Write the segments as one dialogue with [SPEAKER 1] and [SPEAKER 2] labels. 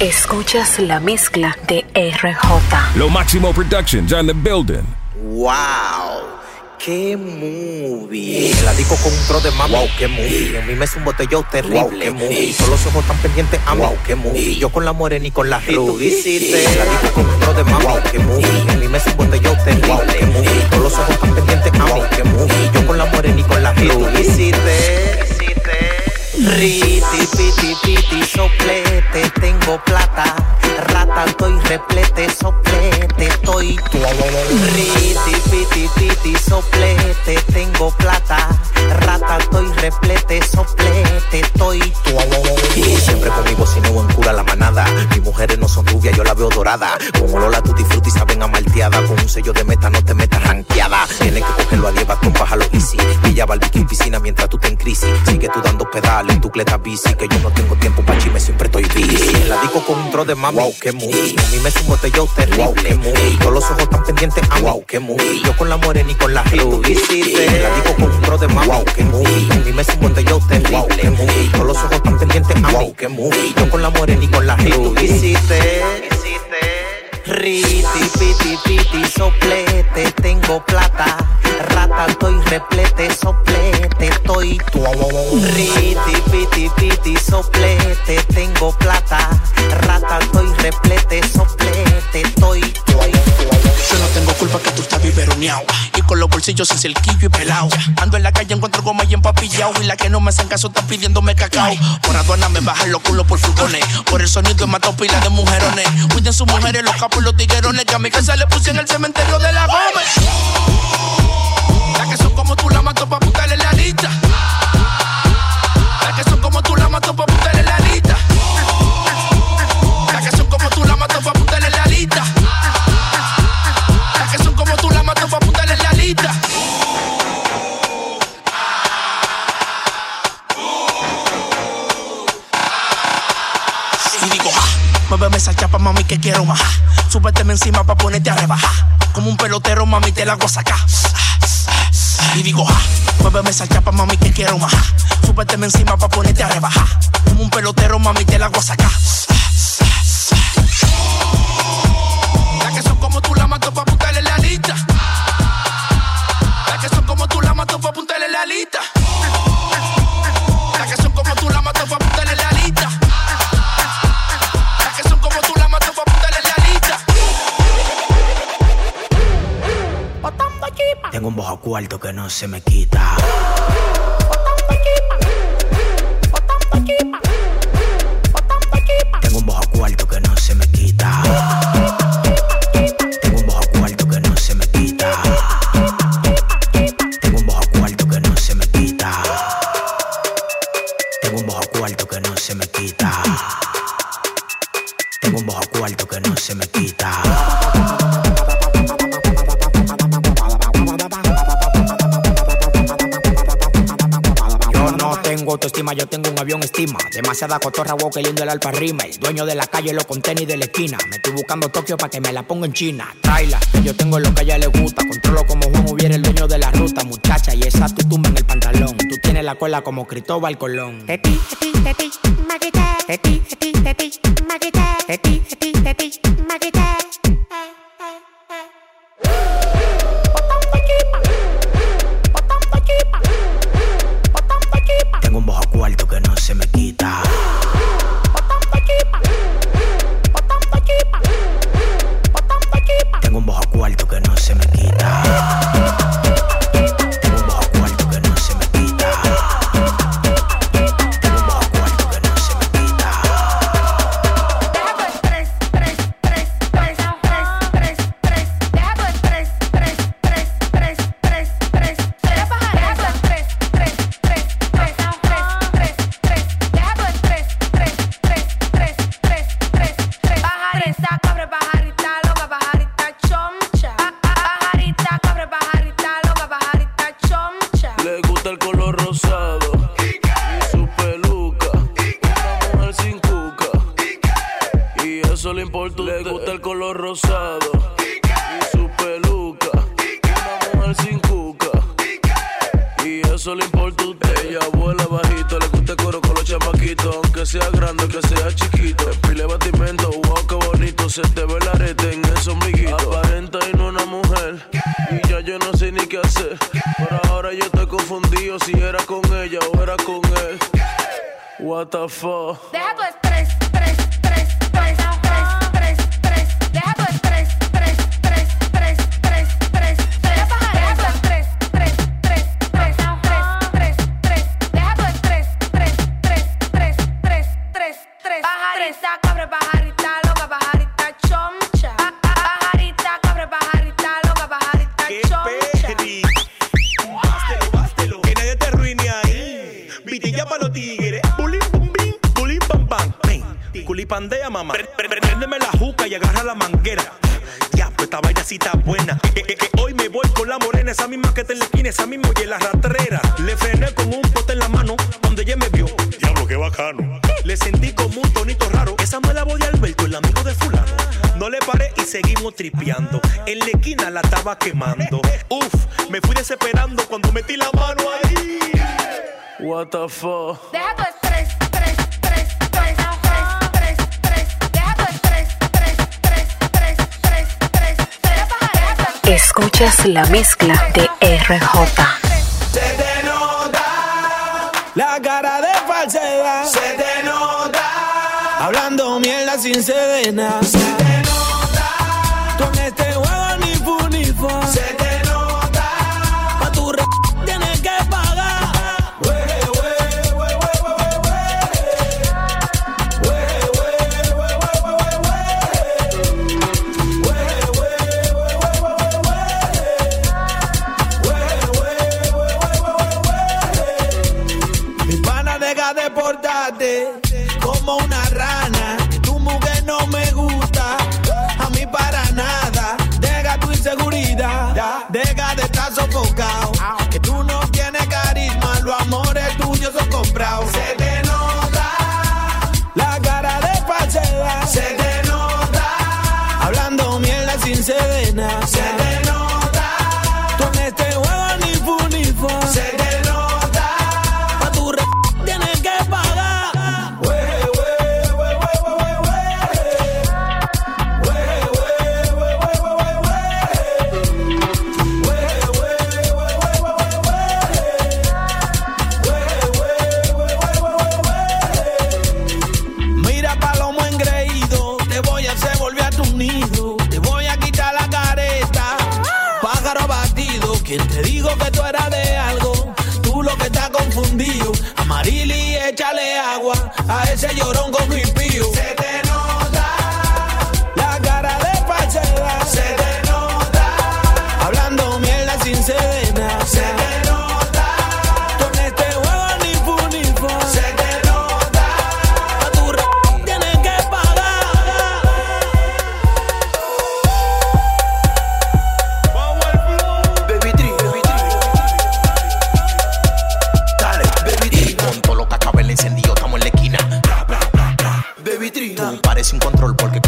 [SPEAKER 1] Escuchas la mezcla de RJ.
[SPEAKER 2] Lo Máximo Productions on the building.
[SPEAKER 3] ¡Wow! ¡Qué movie! El la con un pro de mamá. ¡Wow! ¡Qué movie! En mí me es un botellón terrible. ¡Wow! ¡Qué movie! Todos los ojos tan pendientes a ¡Wow! ¡Qué movie! Yo con la morena y con la ruby. El la disco con un pro de mamá. ¡Wow! ¡Qué movie! En mí me es un botellón terrible. ¡Wow! ¡Qué movie! Todos los ojos tan pendientes a ¡Wow! ¡Qué movie! Yo con la morena y con la ruby. Riti, piti, piti, soplete, tengo plata. Rata, estoy replete, soplete, estoy. Riti, piti, piti, soplete, tengo plata. Rata, estoy replete, soplete, estoy. Y siempre conmigo, si no en cura la manada. Mis mujeres no son rubias, yo la veo dorada. Con olor a tutti frutti saben a malteada. Con un sello de meta, no pedales en tu cleta bici. Que yo no tengo tiempo pa' chisme, siempre estoy busy. La digo con un tro de mami. Wow, qué muy. A mí me sumo yo terrible. Wow. Todos los ojos tan pendientes a wow, qué muy. Yo con la morena y con la ruby. La digo con un tro de mami. Wow, qué muy. A mí me sumo yo terrible. Wow, qué muy. Todos los ojos tan pendientes a wow, qué muy. Yo con la morena y con la ruby. Riti, piti, piti, soplete, tengo plata. Rata, estoy replete, soplete, estoy. Riti, piti, piti, soplete, tengo plata. Rata, estoy replete, soplete, estoy.
[SPEAKER 4] Yo no tengo culpa que tú estás biberoneado Y con los bolsillos sin cerquillo y pelado Ando en la calle, encuentro goma y empapillado Y la que no me hacen caso está pidiéndome cacao Por aduana me bajan los culos por furgones Por el sonido mato pila de mujerones Cuiden sus mujeres, los capos y los tiguerones Que a mi casa le puse en el cementerio de la Gómez La que son como tú la mato pa' putarle la lista La que son como tú la mato pa' putarle la lista La que son como tú la mato pa' putarle la lista y digo, muéveme esa chapa, mami, que quiero más. Súbeteme encima pa' ponerte a rebajar. Como un pelotero, mami, te la hago sacar. Y digo, ja, muéveme esa chapa, mami, que quiero más. Súbeteme encima pa' ponerte a rebajar. Como un pelotero, mami, te la hago sacar. La que son como tú la mato pa' putarle la lista.
[SPEAKER 3] Cuarto que no se me quita. Tengo un bajo cuarto que no se me quita. Tengo un bajo cuarto que no se me quita. Tengo un bajo cuarto que no se me quita. Tengo un bajo cuarto que no se me quita. Tengo un bajo cuarto que no se me quita. Autoestima, yo tengo un avión estima. Demasiada cotorra, wow, que lindo el alpa rima. El dueño de la calle, lo con tenis de la esquina. Me estoy buscando Tokio para que me la ponga en China. Traila, yo tengo lo que a ella le gusta. Controlo como Juan hubiera el dueño de la ruta, muchacha. Y esa tu tumba en el pantalón. Tú tienes la cola como Cristóbal Colón.
[SPEAKER 5] Teti, teti, teti,
[SPEAKER 6] what the fuck?
[SPEAKER 7] That was mamá. Préndeme la juca y agarra la manguera. Ya, pues esta vaina sí está buena. Eh, eh, eh, hoy me voy con la morena, esa misma que te en la esquina, esa misma y la ratrera. Le frené con un pote en la mano, donde ella me vio. Diablo, qué bacano. Le sentí como un tonito raro. Esa me la voy a Alberto, el amigo de fulano. No le paré y seguimos tripeando. En la esquina la estaba quemando. Uf, me fui desesperando cuando metí la mano ahí.
[SPEAKER 6] What the fuck?
[SPEAKER 8] Deja
[SPEAKER 1] Escuchas la mezcla de RJ.
[SPEAKER 7] Se te nota la cara de falsedad. Se te nota hablando mierda sin sedena. Se te nota con este juego ni punifa. Se te yo lo compré ¿Quién te digo que tú eras de algo? Tú lo que estás confundido. Amarili, échale agua a ese llorón con mi
[SPEAKER 3] pío. parece un control porque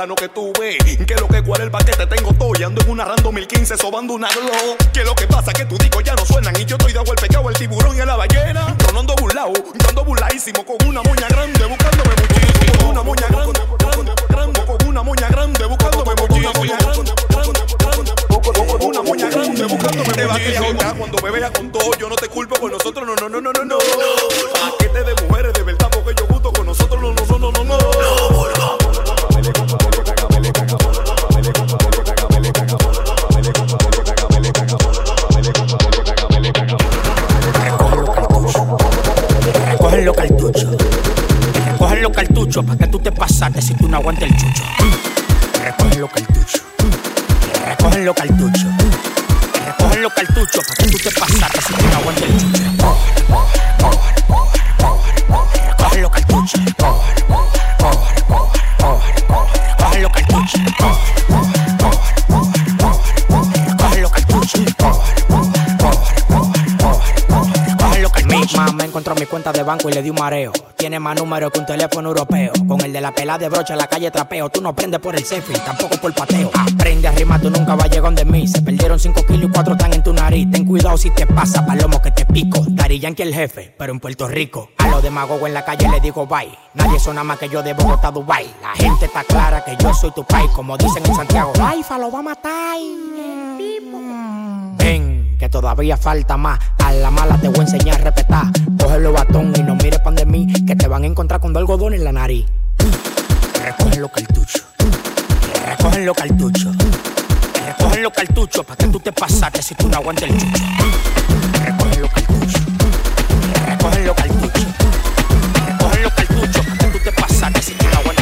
[SPEAKER 7] plátano que tú ves. Que lo que cuál el paquete tengo toy. Ando en una rando 1015 sobando una glow. Que lo que pasa que tú digo ya no suenan. Y yo estoy de agua el pecado, el tiburón y la ballena. Yo no ando burlao, yo ando burladísimo con una moña no aguanta el chucho. Te
[SPEAKER 9] recogen los cartuchos. Te recogen los cartuchos. Recogen los cartuchos para que tú te pasas banco y le di un mareo. Tiene más números que un teléfono europeo. Con el de la pelada de brocha en la calle trapeo. Tú no prendes por el selfie, tampoco por pateo. Aprende a rimar, tú nunca vas a llegar de mí. Se perdieron 5 kilos y 4 están en tu nariz. Ten cuidado si te pasa, palomo que te pico. Dari Yankee el jefe, pero en Puerto Rico. A los demagogos en la calle le digo bye. Nadie suena más que yo de Bogotá Dubai. La gente está clara que yo soy tu país, como dicen en Santiago. Ay, lo va a matar. Que todavía falta más. A la mala te voy a enseñar a respetar. Cógelo batón y no mires pan de mí, que te van a encontrar con algodón en la nariz. Recogen los cartuchos. Recogen los cartuchos. Recogen los cartuchos para que tú te pasaste si tú no aguantas el chucho. Recogen los cartuchos. Recogen los cartuchos. Recogen los cartuchos para que tú te pasaste si tú no aguantas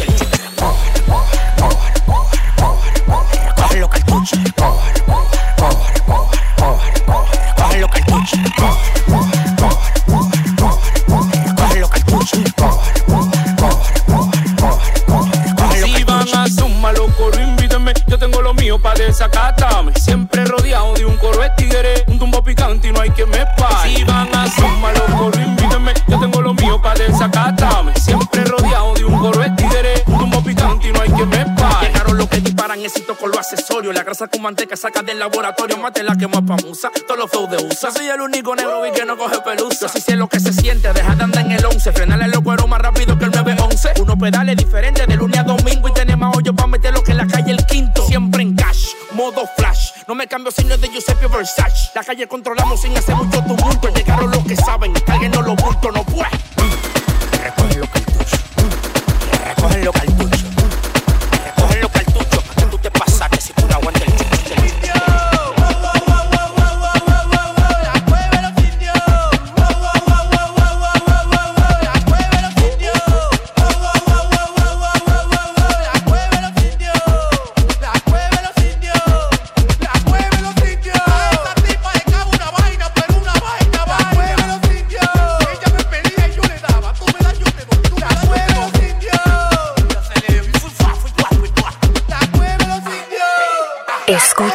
[SPEAKER 6] grasa con manteca saca del laboratorio. Mate la que más pamusa. Todos los flows de USA. Soy el único negro y que no coge pelusa. Yo sí sé lo que se siente. Deja de andar en el 11. Frenarle los cueros más rápido que el 911. Unos pedales diferentes de lunes a domingo. Y tenemos hoyo para meter lo que en la calle el quinto. Siempre en cash, modo flash. No me cambio si no es de Giuseppe Versace. La calle controlamos sin hacer mucho tumulto. Llegaron los que saben. Cálguenos los bultos, no pues.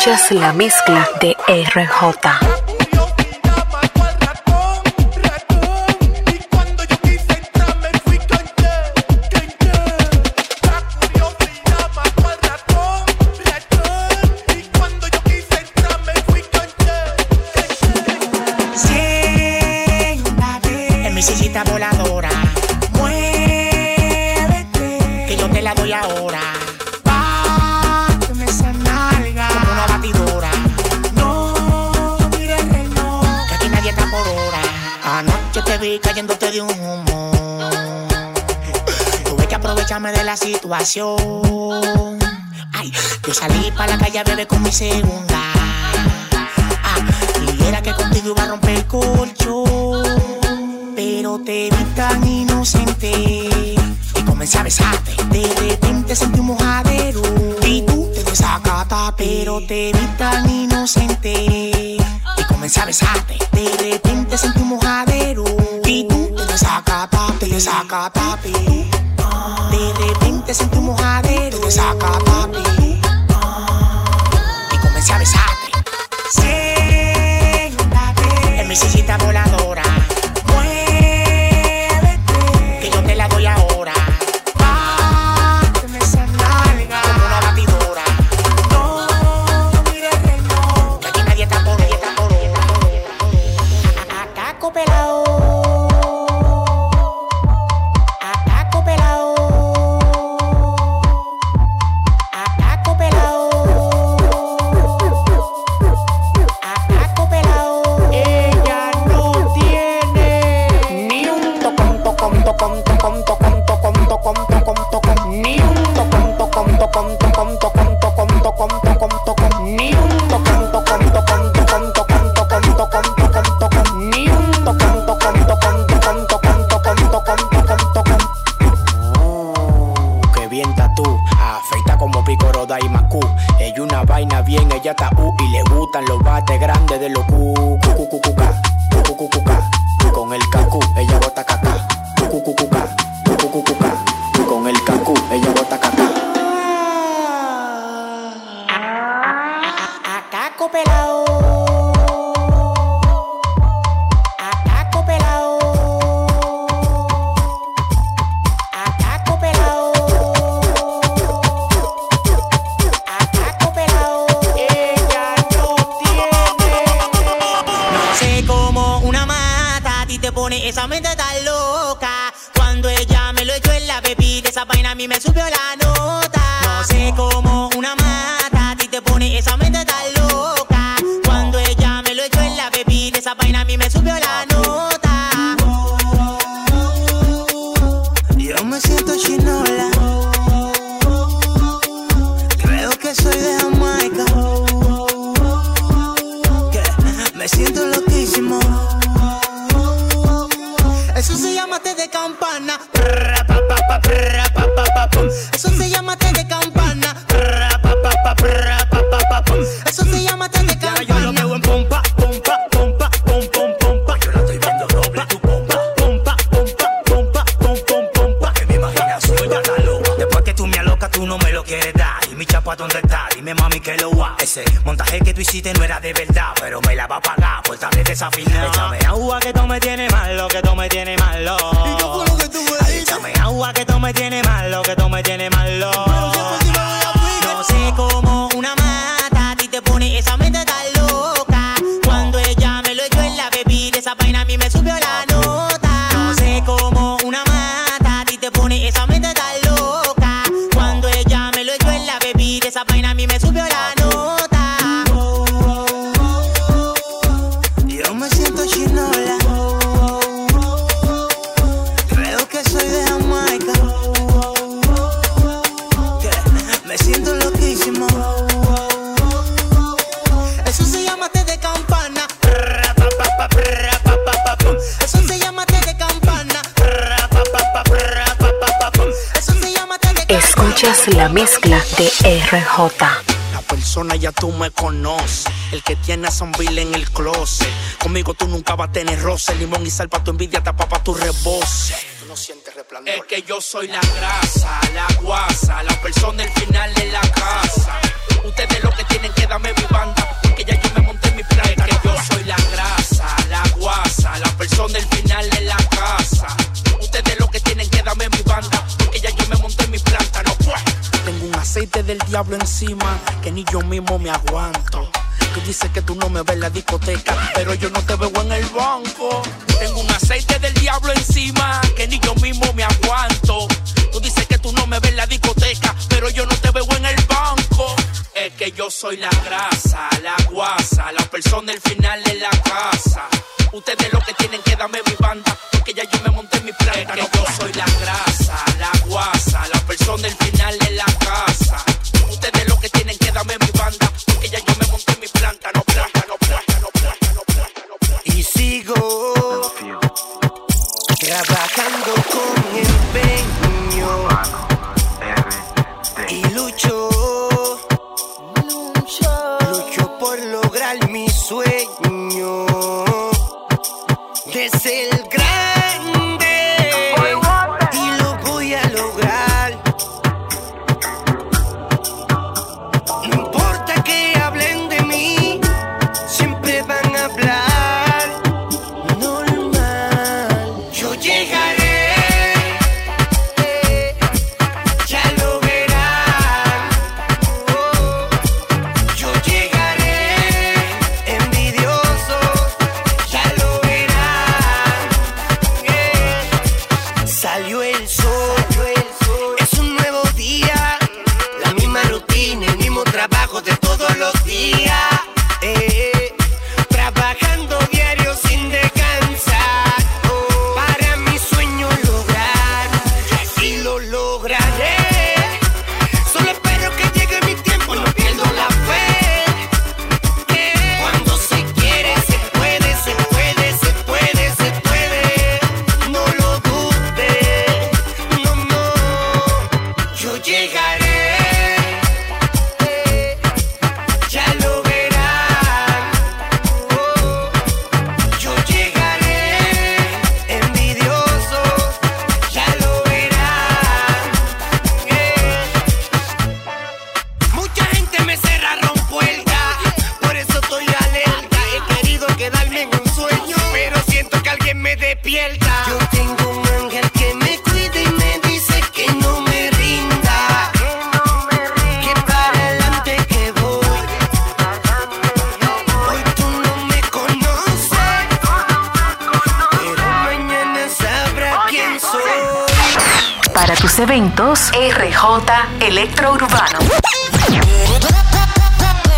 [SPEAKER 1] Escuchas la mezcla de RJ.
[SPEAKER 9] Tuve que aprovecharme de la situación. Ay, yo salí para la calle a beber con mi segunda. Ah, y era que contigo iba a romper el colchón. Pero te vi tan inocente y comencé a besarte. De repente sentí un mojadero y tú te desacataste. Pero te vi tan inocente y comencé a besarte. De repente sentí un mojadero y tú te desacataste. Te desacataste. De repente sentí un mojadero. Te desacataste. Y comencé a besarte. Siéntate en mi sillita voladora. Nium, tocom, tocom, tocom, tocom, que
[SPEAKER 10] lo va. Ese montaje que tú hiciste no era de verdad, pero me la va a pagar por tarde desafinado. Échame agua que tú me tienes malo, que tú me tienes malo. Ay, Échame agua que tú me tienes malo, que tú me tienes malo. No sé cómo una mata a ti te pone esa mente tan loca. Cuando ella me lo echó en la bebida, esa vaina a mí me subió
[SPEAKER 11] mezcla de RJ.
[SPEAKER 4] La persona ya tú me conoces. El que tiene a Bill en el closet. Conmigo tú nunca vas a tener roce. Limón y sal pa' tu envidia, tapa pa' tu rebose. Tú no sientes resplandor. Es que yo soy la grasa, la guasa, la persona del final de la casa. Ustedes lo que tienen que darme mi banda. Que ya yo me monté en mi plan. Diablo encima que ni yo mismo me aguanto. Tú dices que tú no me ves en la discoteca, pero yo no te veo en el banco. Tengo un aceite del diablo encima que ni yo mismo me aguanto. Tú dices que tú no me ves en la discoteca, pero yo no te veo en el banco. Es que yo soy la grasa, la guasa, la persona del final de la casa. Ustedes lo que tienen que darme mi banda, porque ya yo me monté en mi planta. Es que yo soy la grasa,
[SPEAKER 12] tus eventos, RJ Electrourbano.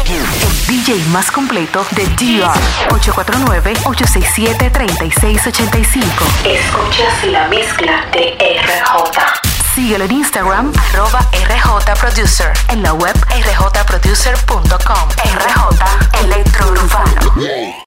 [SPEAKER 12] El DJ más completo de DR. 849-867-3685. Escuchas la mezcla de RJ. Síguelo en Instagram, arroba RJ Producer. En la web rjproducer.com. RJ Electrourbano.